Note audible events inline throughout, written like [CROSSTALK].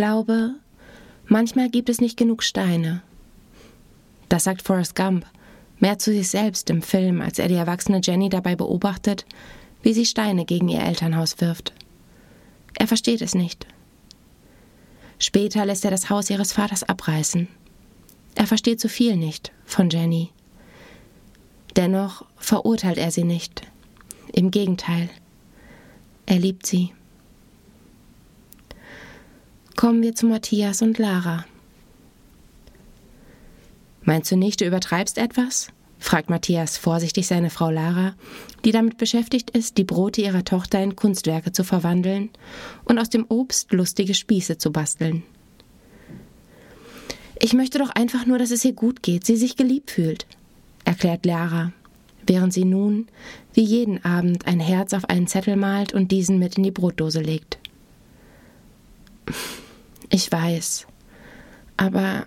glaube, manchmal gibt es nicht genug Steine. Das sagt Forrest Gump, mehr zu sich selbst im Film, als er die erwachsene Jenny dabei beobachtet, wie sie Steine gegen ihr Elternhaus wirft. Er versteht es nicht. Später lässt er das Haus ihres Vaters abreißen. Er versteht so viel nicht von Jenny. Dennoch verurteilt er sie nicht. Im Gegenteil, er liebt sie. Kommen wir zu Matthias und Lara. Meinst du nicht, du übertreibst etwas? fragt Matthias vorsichtig seine Frau Lara, die damit beschäftigt ist, die Brote ihrer Tochter in Kunstwerke zu verwandeln und aus dem Obst lustige Spieße zu basteln. Ich möchte doch einfach nur, dass es ihr gut geht, sie sich geliebt fühlt, erklärt Lara, während sie nun, wie jeden Abend, ein Herz auf einen Zettel malt und diesen mit in die Brotdose legt. Ich weiß, aber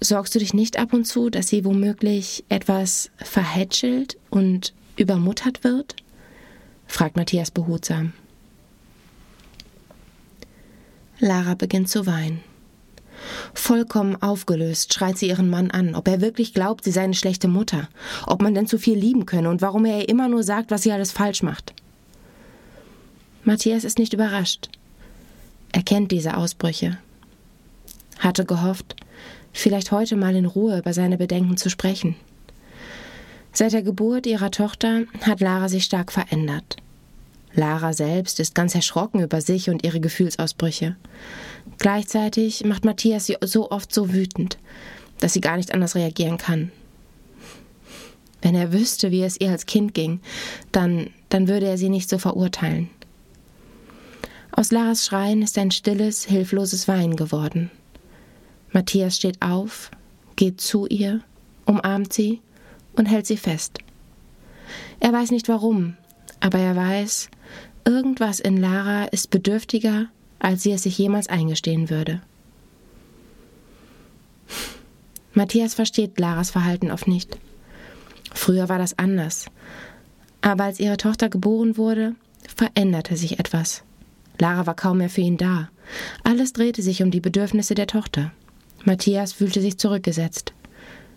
sorgst du dich nicht ab und zu, dass sie womöglich etwas verhätschelt und übermuttert wird? fragt Matthias behutsam. Lara beginnt zu weinen. Vollkommen aufgelöst schreit sie ihren Mann an, ob er wirklich glaubt, sie sei eine schlechte Mutter, ob man denn zu viel lieben könne und warum er ihr immer nur sagt, was sie alles falsch macht. Matthias ist nicht überrascht. Er kennt diese Ausbrüche. Hatte gehofft, vielleicht heute mal in Ruhe über seine Bedenken zu sprechen. Seit der Geburt ihrer Tochter hat Lara sich stark verändert. Lara selbst ist ganz erschrocken über sich und ihre Gefühlsausbrüche. Gleichzeitig macht Matthias sie so oft so wütend, dass sie gar nicht anders reagieren kann. Wenn er wüsste, wie es ihr als Kind ging, dann, dann würde er sie nicht so verurteilen. Aus Laras Schreien ist ein stilles, hilfloses Weinen geworden. Matthias steht auf, geht zu ihr, umarmt sie und hält sie fest. Er weiß nicht warum, aber er weiß, irgendwas in Lara ist bedürftiger, als sie es sich jemals eingestehen würde. Matthias versteht Laras Verhalten oft nicht. Früher war das anders. Aber als ihre Tochter geboren wurde, veränderte sich etwas. Lara war kaum mehr für ihn da. Alles drehte sich um die Bedürfnisse der Tochter. Matthias fühlte sich zurückgesetzt.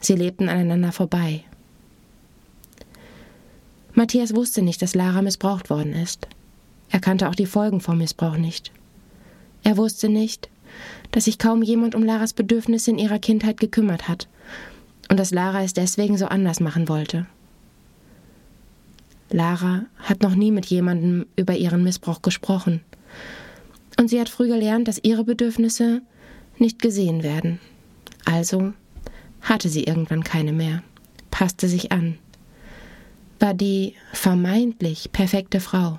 Sie lebten aneinander vorbei. Matthias wusste nicht, dass Lara missbraucht worden ist. Er kannte auch die Folgen vom Missbrauch nicht. Er wusste nicht, dass sich kaum jemand um Laras Bedürfnisse in ihrer Kindheit gekümmert hat und dass Lara es deswegen so anders machen wollte. Lara hat noch nie mit jemandem über ihren Missbrauch gesprochen. Und sie hat früh gelernt, dass ihre Bedürfnisse nicht gesehen werden. Also hatte sie irgendwann keine mehr, passte sich an, war die vermeintlich perfekte Frau.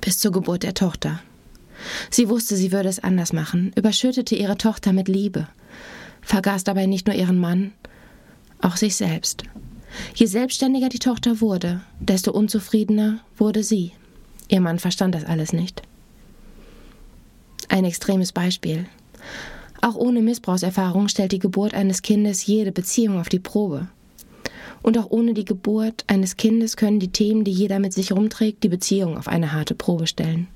Bis zur Geburt der Tochter. Sie wusste, sie würde es anders machen, überschüttete ihre Tochter mit Liebe, vergaß dabei nicht nur ihren Mann, auch sich selbst. Je selbstständiger die Tochter wurde, desto unzufriedener wurde sie. Ihr Mann verstand das alles nicht. Ein extremes Beispiel. Auch ohne Missbrauchserfahrung stellt die Geburt eines Kindes jede Beziehung auf die Probe. Und auch ohne die Geburt eines Kindes können die Themen, die jeder mit sich rumträgt, die Beziehung auf eine harte Probe stellen.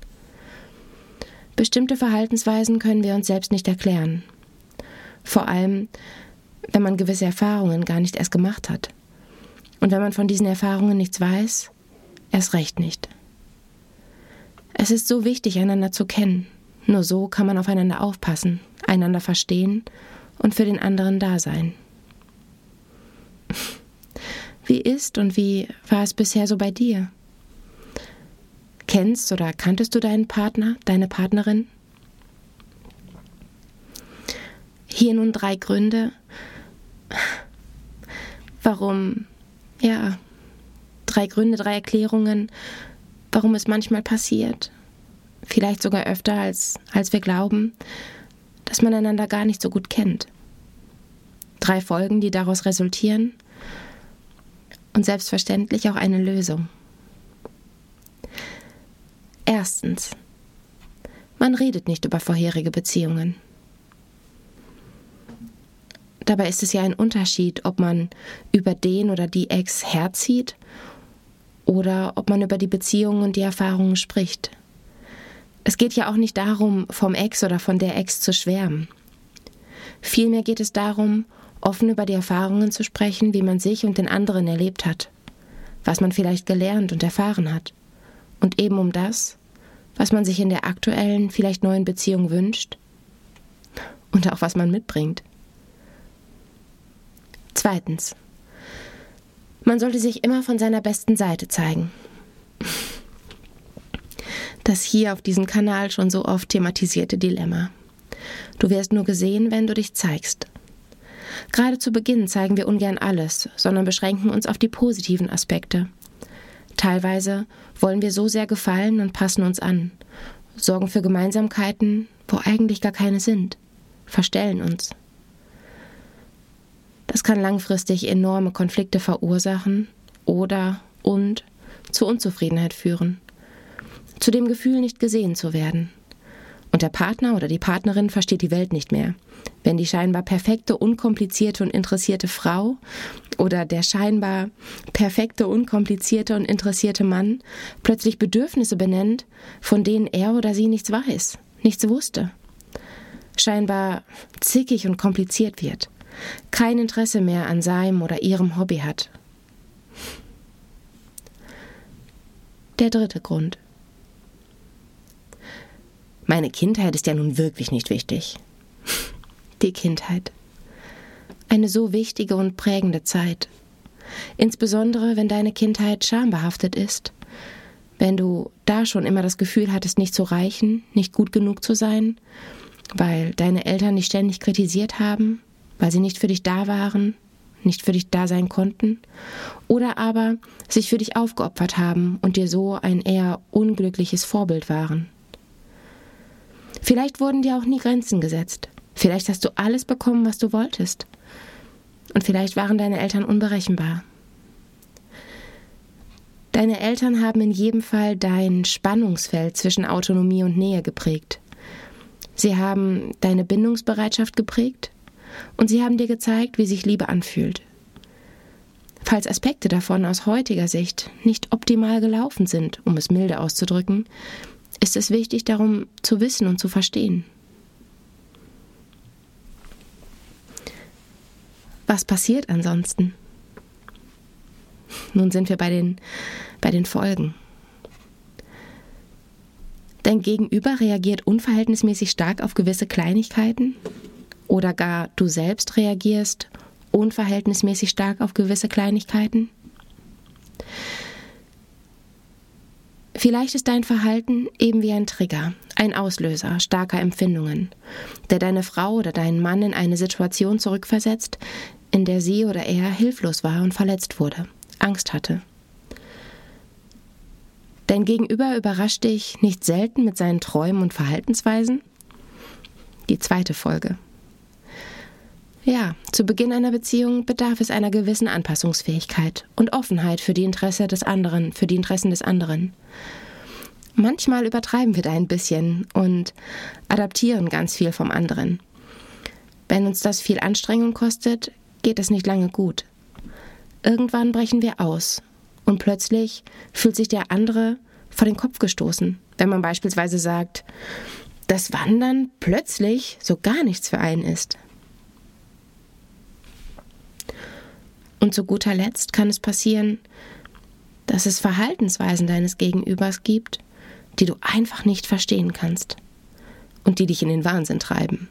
Bestimmte Verhaltensweisen können wir uns selbst nicht erklären. Vor allem, wenn man gewisse Erfahrungen gar nicht erst gemacht hat. Und wenn man von diesen Erfahrungen nichts weiß, erst recht nicht. Es ist so wichtig, einander zu kennen. Nur so kann man aufeinander aufpassen, einander verstehen und für den anderen da sein. [LAUGHS] Wie ist und wie war es bisher so bei dir? Kennst oder kanntest du deinen Partner, deine Partnerin? Hier nun drei Gründe, warum, ja, drei Gründe, drei Erklärungen, warum es manchmal passiert, vielleicht sogar öfter als, als wir glauben, dass man einander gar nicht so gut kennt. Drei Folgen, die daraus resultieren und selbstverständlich auch eine Lösung. Erstens. Man redet nicht über vorherige Beziehungen. Dabei ist es ja ein Unterschied, ob man über den oder die Ex herzieht oder ob man über die Beziehungen und die Erfahrungen spricht. Es geht ja auch nicht darum, vom Ex oder von der Ex zu schwärmen. Vielmehr geht es darum, offen über die Erfahrungen zu sprechen, wie man sich und den anderen erlebt hat, was man vielleicht gelernt und erfahren hat, und eben um das, was man sich in der aktuellen, vielleicht neuen Beziehung wünscht und auch was man mitbringt. Zweitens. Man sollte sich immer von seiner besten Seite zeigen das hier auf diesem Kanal schon so oft thematisierte Dilemma. Du wirst nur gesehen, wenn du dich zeigst. Gerade zu Beginn zeigen wir ungern alles, sondern beschränken uns auf die positiven Aspekte. Teilweise wollen wir so sehr gefallen und passen uns an, sorgen für Gemeinsamkeiten, wo eigentlich gar keine sind, verstellen uns. Das kann langfristig enorme Konflikte verursachen oder und zu Unzufriedenheit führen zu dem Gefühl, nicht gesehen zu werden. Und der Partner oder die Partnerin versteht die Welt nicht mehr. Wenn die scheinbar perfekte, unkomplizierte und interessierte Frau oder der scheinbar perfekte, unkomplizierte und interessierte Mann plötzlich Bedürfnisse benennt, von denen er oder sie nichts weiß, nichts wusste, scheinbar zickig und kompliziert wird, kein Interesse mehr an seinem oder ihrem Hobby hat. Der dritte Grund. Meine Kindheit ist ja nun wirklich nicht wichtig. Die Kindheit. Eine so wichtige und prägende Zeit. Insbesondere, wenn deine Kindheit schambehaftet ist. Wenn du da schon immer das Gefühl hattest, nicht zu reichen, nicht gut genug zu sein, weil deine Eltern dich ständig kritisiert haben, weil sie nicht für dich da waren, nicht für dich da sein konnten, oder aber sich für dich aufgeopfert haben und dir so ein eher unglückliches Vorbild waren. Vielleicht wurden dir auch nie Grenzen gesetzt. Vielleicht hast du alles bekommen, was du wolltest. Und vielleicht waren deine Eltern unberechenbar. Deine Eltern haben in jedem Fall dein Spannungsfeld zwischen Autonomie und Nähe geprägt. Sie haben deine Bindungsbereitschaft geprägt und sie haben dir gezeigt, wie sich Liebe anfühlt. Falls Aspekte davon aus heutiger Sicht nicht optimal gelaufen sind, um es milde auszudrücken, ist es wichtig, darum zu wissen und zu verstehen. Was passiert ansonsten? Nun sind wir bei den, bei den Folgen. Dein Gegenüber reagiert unverhältnismäßig stark auf gewisse Kleinigkeiten oder gar du selbst reagierst unverhältnismäßig stark auf gewisse Kleinigkeiten. Vielleicht ist dein Verhalten eben wie ein Trigger, ein Auslöser starker Empfindungen, der deine Frau oder deinen Mann in eine Situation zurückversetzt, in der sie oder er hilflos war und verletzt wurde, Angst hatte. Dein Gegenüber überrascht dich nicht selten mit seinen Träumen und Verhaltensweisen? Die zweite Folge. Ja, zu Beginn einer Beziehung bedarf es einer gewissen Anpassungsfähigkeit und Offenheit für die Interesse des anderen, für die Interessen des anderen. Manchmal übertreiben wir da ein bisschen und adaptieren ganz viel vom anderen. Wenn uns das viel Anstrengung kostet, geht es nicht lange gut. Irgendwann brechen wir aus und plötzlich fühlt sich der andere vor den Kopf gestoßen, wenn man beispielsweise sagt, dass Wandern plötzlich so gar nichts für einen ist. Und zu guter Letzt kann es passieren, dass es Verhaltensweisen deines Gegenübers gibt, die du einfach nicht verstehen kannst und die dich in den Wahnsinn treiben.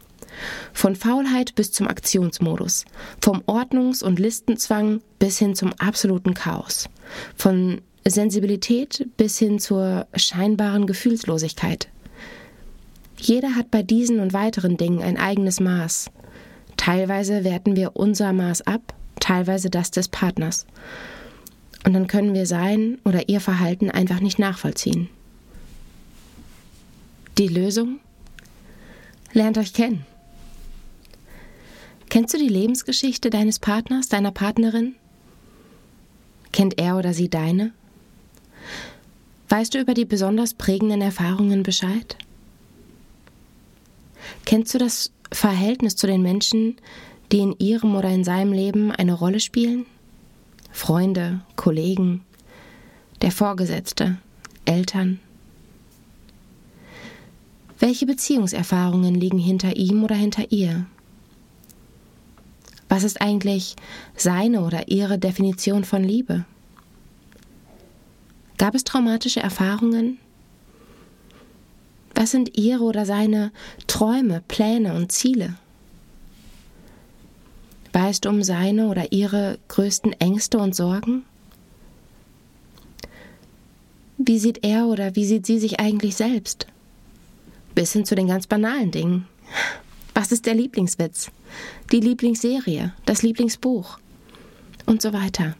Von Faulheit bis zum Aktionsmodus, vom Ordnungs- und Listenzwang bis hin zum absoluten Chaos, von Sensibilität bis hin zur scheinbaren Gefühlslosigkeit. Jeder hat bei diesen und weiteren Dingen ein eigenes Maß. Teilweise werten wir unser Maß ab teilweise das des Partners. Und dann können wir sein oder ihr Verhalten einfach nicht nachvollziehen. Die Lösung? Lernt euch kennen. Kennst du die Lebensgeschichte deines Partners, deiner Partnerin? Kennt er oder sie deine? Weißt du über die besonders prägenden Erfahrungen Bescheid? Kennst du das Verhältnis zu den Menschen, die in ihrem oder in seinem Leben eine Rolle spielen? Freunde, Kollegen, der Vorgesetzte, Eltern. Welche Beziehungserfahrungen liegen hinter ihm oder hinter ihr? Was ist eigentlich seine oder ihre Definition von Liebe? Gab es traumatische Erfahrungen? Was sind ihre oder seine Träume, Pläne und Ziele? Weißt du um seine oder ihre größten Ängste und Sorgen? Wie sieht er oder wie sieht sie sich eigentlich selbst? Bis hin zu den ganz banalen Dingen. Was ist der Lieblingswitz? Die Lieblingsserie? Das Lieblingsbuch? Und so weiter.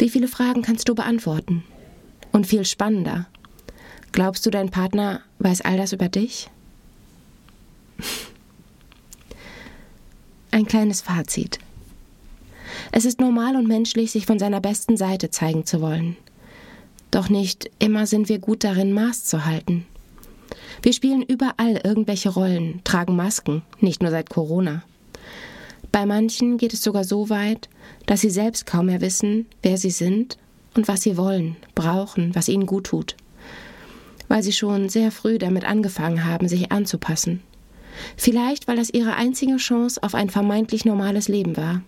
Wie viele Fragen kannst du beantworten? Und viel spannender. Glaubst du, dein Partner weiß all das über dich? [LAUGHS] Ein kleines Fazit. Es ist normal und menschlich, sich von seiner besten Seite zeigen zu wollen. Doch nicht immer sind wir gut darin, Maß zu halten. Wir spielen überall irgendwelche Rollen, tragen Masken, nicht nur seit Corona. Bei manchen geht es sogar so weit, dass sie selbst kaum mehr wissen, wer sie sind und was sie wollen, brauchen, was ihnen gut tut. Weil sie schon sehr früh damit angefangen haben, sich anzupassen. Vielleicht, weil das ihre einzige Chance auf ein vermeintlich normales Leben war.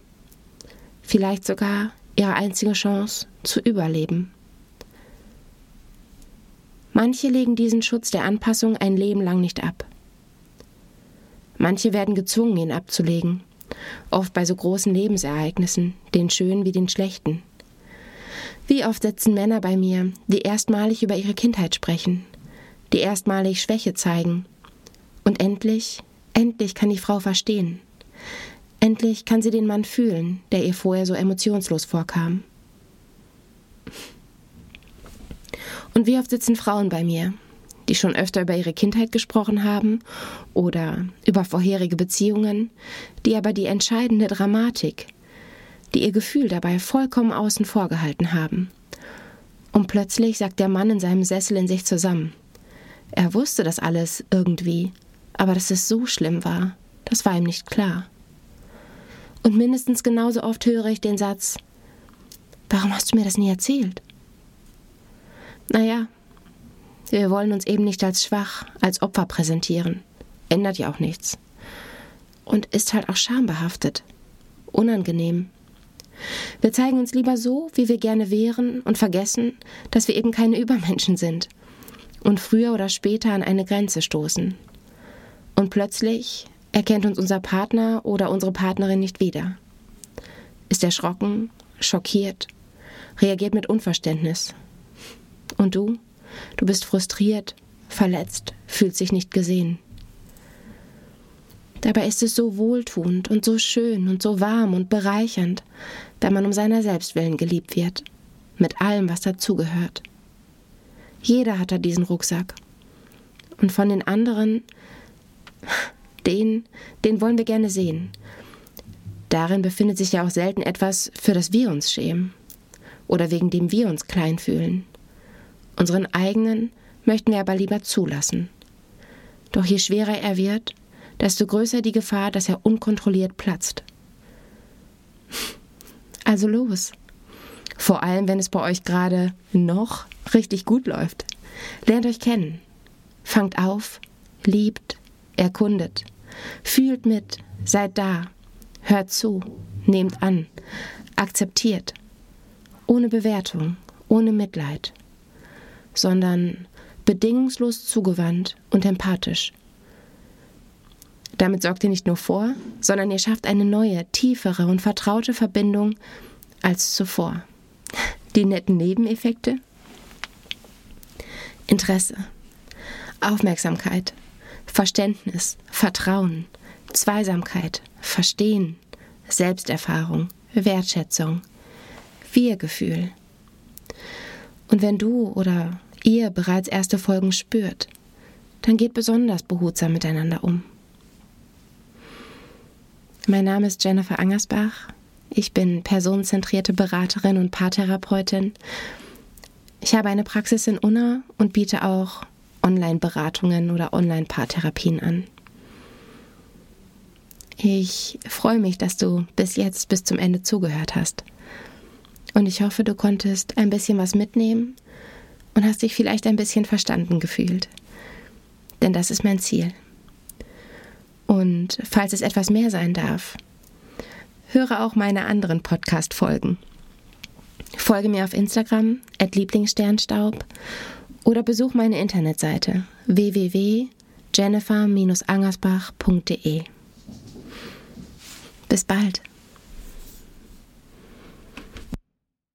Vielleicht sogar ihre einzige Chance zu überleben. Manche legen diesen Schutz der Anpassung ein Leben lang nicht ab. Manche werden gezwungen, ihn abzulegen, oft bei so großen Lebensereignissen, den schönen wie den schlechten. Wie oft sitzen Männer bei mir, die erstmalig über ihre Kindheit sprechen, die erstmalig Schwäche zeigen, und endlich, endlich kann die Frau verstehen. Endlich kann sie den Mann fühlen, der ihr vorher so emotionslos vorkam. Und wie oft sitzen Frauen bei mir, die schon öfter über ihre Kindheit gesprochen haben oder über vorherige Beziehungen, die aber die entscheidende Dramatik, die ihr Gefühl dabei vollkommen außen vor gehalten haben. Und plötzlich sagt der Mann in seinem Sessel in sich zusammen. Er wusste das alles irgendwie, aber dass es so schlimm war, das war ihm nicht klar. Und mindestens genauso oft höre ich den Satz, warum hast du mir das nie erzählt? Naja, wir wollen uns eben nicht als schwach, als Opfer präsentieren. Ändert ja auch nichts. Und ist halt auch schambehaftet. Unangenehm. Wir zeigen uns lieber so, wie wir gerne wären und vergessen, dass wir eben keine Übermenschen sind und früher oder später an eine Grenze stoßen. Und plötzlich erkennt uns unser Partner oder unsere Partnerin nicht wieder. Ist erschrocken, schockiert, reagiert mit Unverständnis. Und du? Du bist frustriert, verletzt, fühlst sich nicht gesehen. Dabei ist es so wohltuend und so schön und so warm und bereichernd, wenn man um seiner selbst willen geliebt wird, mit allem, was dazugehört. Jeder hat da diesen Rucksack. Und von den anderen den, den wollen wir gerne sehen. Darin befindet sich ja auch selten etwas, für das wir uns schämen oder wegen dem wir uns klein fühlen. Unseren eigenen möchten wir aber lieber zulassen. Doch je schwerer er wird, desto größer die Gefahr, dass er unkontrolliert platzt. Also los. Vor allem, wenn es bei euch gerade noch richtig gut läuft. Lernt euch kennen. Fangt auf, liebt, erkundet. Fühlt mit, seid da, hört zu, nehmt an, akzeptiert. Ohne Bewertung, ohne Mitleid, sondern bedingungslos zugewandt und empathisch. Damit sorgt ihr nicht nur vor, sondern ihr schafft eine neue, tiefere und vertraute Verbindung als zuvor. Die netten Nebeneffekte? Interesse, Aufmerksamkeit, Verständnis, Vertrauen, Zweisamkeit, Verstehen, Selbsterfahrung, Wertschätzung, Wir-Gefühl. Und wenn du oder ihr bereits erste Folgen spürt, dann geht besonders behutsam miteinander um. Mein Name ist Jennifer Angersbach. Ich bin personenzentrierte Beraterin und Paartherapeutin. Ich habe eine Praxis in Unna und biete auch Online-Beratungen oder Online-Paartherapien an. Ich freue mich, dass du bis jetzt bis zum Ende zugehört hast. Und ich hoffe, du konntest ein bisschen was mitnehmen und hast dich vielleicht ein bisschen verstanden gefühlt. denn das ist mein Ziel. Und falls es etwas mehr sein darf, höre auch meine anderen Podcast-Folgen. Folge mir auf Instagram, at Lieblingssternstaub, oder besuch meine Internetseite www.jennifer-angersbach.de. Bis bald.